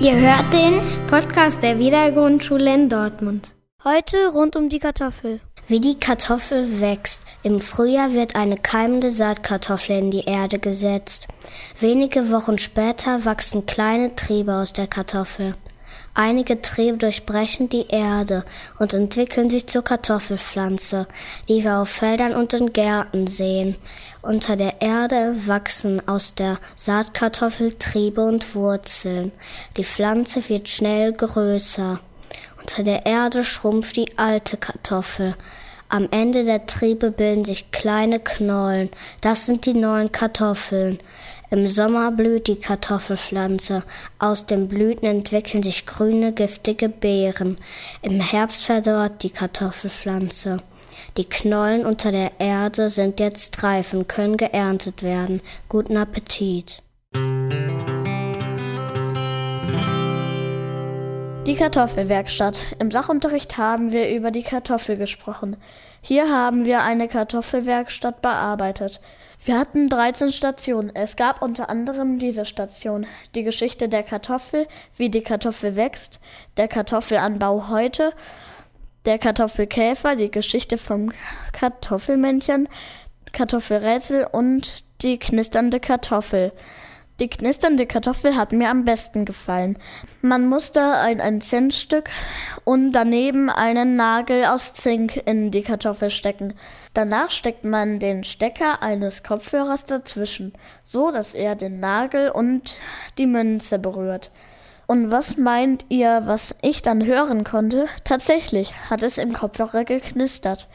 Ihr hört den Podcast der Wiedergrundschule in Dortmund. Heute rund um die Kartoffel. Wie die Kartoffel wächst. Im Frühjahr wird eine keimende Saatkartoffel in die Erde gesetzt. Wenige Wochen später wachsen kleine Triebe aus der Kartoffel. Einige Triebe durchbrechen die Erde und entwickeln sich zur Kartoffelpflanze, die wir auf Feldern und in Gärten sehen. Unter der Erde wachsen aus der Saatkartoffel Triebe und Wurzeln. Die Pflanze wird schnell größer. Unter der Erde schrumpft die alte Kartoffel. Am Ende der Triebe bilden sich kleine Knollen. Das sind die neuen Kartoffeln. Im Sommer blüht die Kartoffelpflanze. Aus den Blüten entwickeln sich grüne, giftige Beeren. Im Herbst verdorrt die Kartoffelpflanze. Die Knollen unter der Erde sind jetzt reif und können geerntet werden. Guten Appetit. Die Kartoffelwerkstatt. Im Sachunterricht haben wir über die Kartoffel gesprochen. Hier haben wir eine Kartoffelwerkstatt bearbeitet. Wir hatten 13 Stationen. Es gab unter anderem diese Station, die Geschichte der Kartoffel, wie die Kartoffel wächst, der Kartoffelanbau heute, der Kartoffelkäfer, die Geschichte vom Kartoffelmännchen, Kartoffelrätsel und die knisternde Kartoffel. Die knisternde Kartoffel hat mir am besten gefallen. Man musste ein, ein Centstück und daneben einen Nagel aus Zink in die Kartoffel stecken. Danach steckt man den Stecker eines Kopfhörers dazwischen, so dass er den Nagel und die Münze berührt. Und was meint ihr, was ich dann hören konnte? Tatsächlich hat es im Kopfhörer geknistert.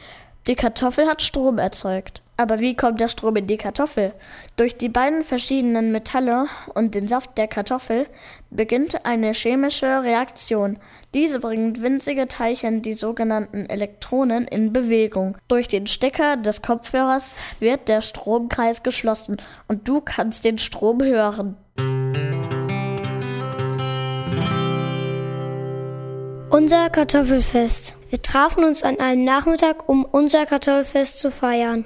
Die Kartoffel hat Strom erzeugt. Aber wie kommt der Strom in die Kartoffel? Durch die beiden verschiedenen Metalle und den Saft der Kartoffel beginnt eine chemische Reaktion. Diese bringt winzige Teilchen, die sogenannten Elektronen, in Bewegung. Durch den Stecker des Kopfhörers wird der Stromkreis geschlossen und du kannst den Strom hören. Unser Kartoffelfest. Wir trafen uns an einem Nachmittag, um unser Kartoffelfest zu feiern.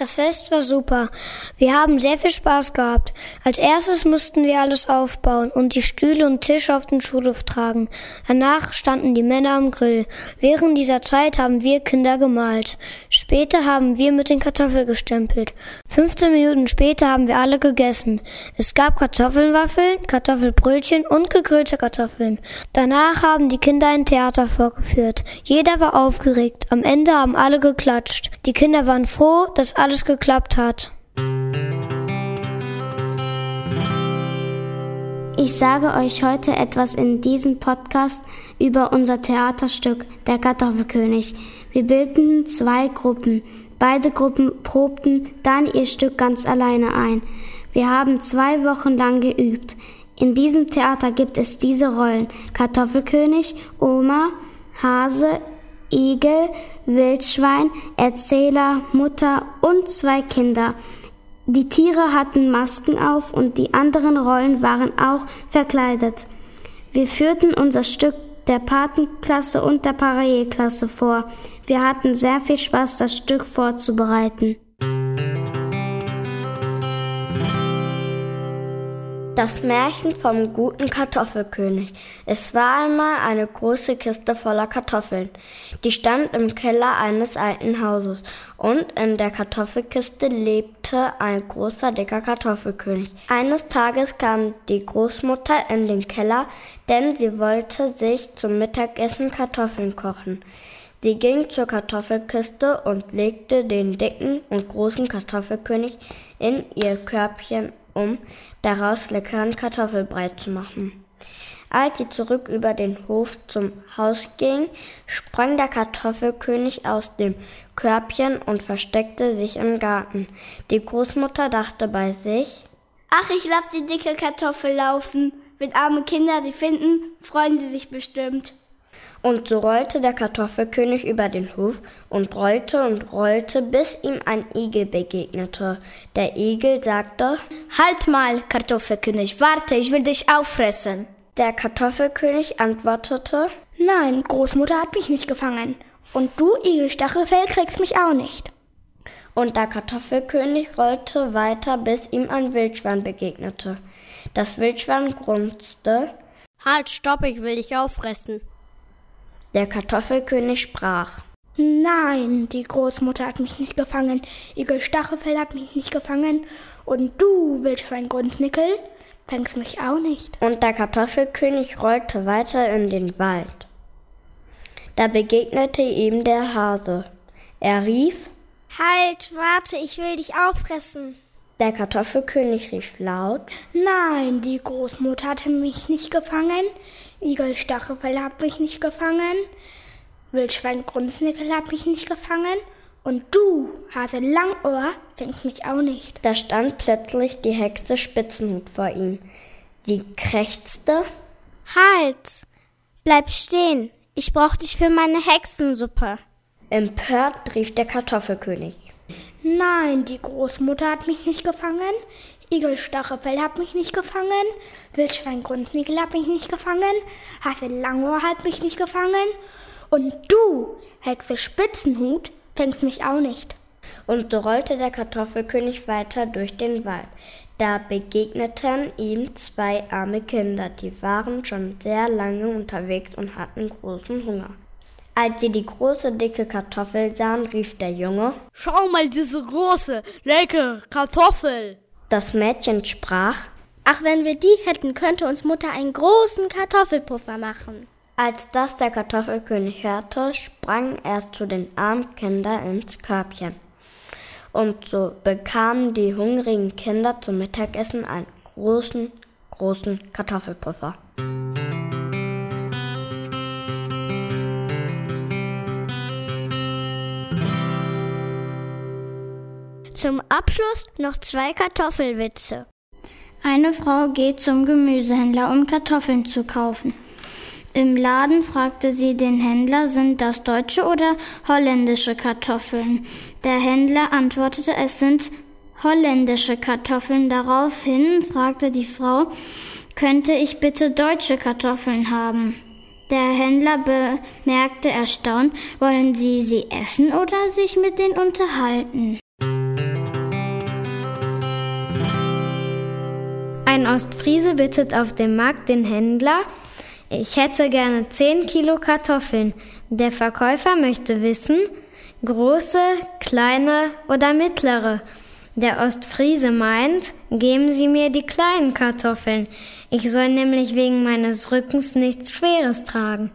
Das Fest war super. Wir haben sehr viel Spaß gehabt. Als erstes mussten wir alles aufbauen und die Stühle und Tische auf den Schulhof tragen. Danach standen die Männer am Grill. Während dieser Zeit haben wir Kinder gemalt. Später haben wir mit den Kartoffeln gestempelt. 15 Minuten später haben wir alle gegessen. Es gab Kartoffelwaffeln, Kartoffelbrötchen und gegrillte Kartoffeln. Danach haben die Kinder ein Theater vorgeführt. Jeder war aufgeregt. Am Ende haben alle geklatscht. Die Kinder waren froh, dass alles geklappt hat. Ich sage euch heute etwas in diesem Podcast über unser Theaterstück Der Kartoffelkönig. Wir bildeten zwei Gruppen. Beide Gruppen probten dann ihr Stück ganz alleine ein. Wir haben zwei Wochen lang geübt. In diesem Theater gibt es diese Rollen Kartoffelkönig, Oma, Hase, Igel, Wildschwein, Erzähler, Mutter und zwei Kinder. Die Tiere hatten Masken auf und die anderen Rollen waren auch verkleidet. Wir führten unser Stück der Patenklasse und der Parallelklasse vor. Wir hatten sehr viel Spaß, das Stück vorzubereiten. Das Märchen vom guten Kartoffelkönig. Es war einmal eine große Kiste voller Kartoffeln. Die stand im Keller eines alten Hauses und in der Kartoffelkiste lebte ein großer, dicker Kartoffelkönig. Eines Tages kam die Großmutter in den Keller, denn sie wollte sich zum Mittagessen Kartoffeln kochen. Sie ging zur Kartoffelkiste und legte den dicken und großen Kartoffelkönig in ihr Körbchen um daraus leckeren Kartoffelbrei zu machen. Als sie zurück über den Hof zum Haus ging, sprang der Kartoffelkönig aus dem Körbchen und versteckte sich im Garten. Die Großmutter dachte bei sich, Ach, ich lass die dicke Kartoffel laufen. Wenn arme Kinder sie finden, freuen sie sich bestimmt. Und so rollte der Kartoffelkönig über den Hof und rollte und rollte, bis ihm ein Igel begegnete. Der Igel sagte, Halt mal, Kartoffelkönig, warte, ich will dich auffressen. Der Kartoffelkönig antwortete, Nein, Großmutter hat mich nicht gefangen. Und du, Igelstachelfell, kriegst mich auch nicht. Und der Kartoffelkönig rollte weiter, bis ihm ein Wildschwein begegnete. Das Wildschwein grunzte. Halt, stopp, ich will dich auffressen. Der Kartoffelkönig sprach. Nein, die Großmutter hat mich nicht gefangen, Igel Stachelfell hat mich nicht gefangen und du, Wildschwein Grunznickel, fängst mich auch nicht. Und der Kartoffelkönig rollte weiter in den Wald. Da begegnete ihm der Hase. Er rief, Halt, warte, ich will dich auffressen. Der Kartoffelkönig rief laut, Nein, die Großmutter hatte mich nicht gefangen, Igel Stachelfell hat mich nicht gefangen, Wildschwein Grunznickel hat mich nicht gefangen und du, Hase Langohr, fängst mich auch nicht. Da stand plötzlich die Hexe Spitzenhut vor ihm. Sie krächzte. Halt! Bleib stehen! Ich brauch dich für meine Hexensuppe. Empört rief der Kartoffelkönig. Nein, die Großmutter hat mich nicht gefangen, Igel Stachelfell hat mich nicht gefangen, Wildschwein Grunznickel hat mich nicht gefangen, Hase Langohr hat mich nicht gefangen und du, Hexe Spitzenhut, fängst mich auch nicht. Und so rollte der Kartoffelkönig weiter durch den Wald. Da begegneten ihm zwei arme Kinder, die waren schon sehr lange unterwegs und hatten großen Hunger. Als sie die große, dicke Kartoffel sahen, rief der Junge, Schau mal diese große, leckere Kartoffel. Das Mädchen sprach, Ach, wenn wir die hätten, könnte uns Mutter einen großen Kartoffelpuffer machen. Als das der Kartoffelkönig hörte, sprang er zu den armen Kindern ins Körbchen. Und so bekamen die hungrigen Kinder zum Mittagessen einen großen, großen Kartoffelpuffer. Zum Abschluss noch zwei Kartoffelwitze. Eine Frau geht zum Gemüsehändler, um Kartoffeln zu kaufen. Im Laden fragte sie den Händler, sind das deutsche oder holländische Kartoffeln? Der Händler antwortete, es sind holländische Kartoffeln. Daraufhin fragte die Frau, könnte ich bitte deutsche Kartoffeln haben? Der Händler bemerkte erstaunt, wollen Sie sie essen oder sich mit denen unterhalten? Ein Ostfriese bittet auf dem Markt den Händler, ich hätte gerne 10 Kilo Kartoffeln. Der Verkäufer möchte wissen, große, kleine oder mittlere. Der Ostfriese meint, geben Sie mir die kleinen Kartoffeln. Ich soll nämlich wegen meines Rückens nichts Schweres tragen.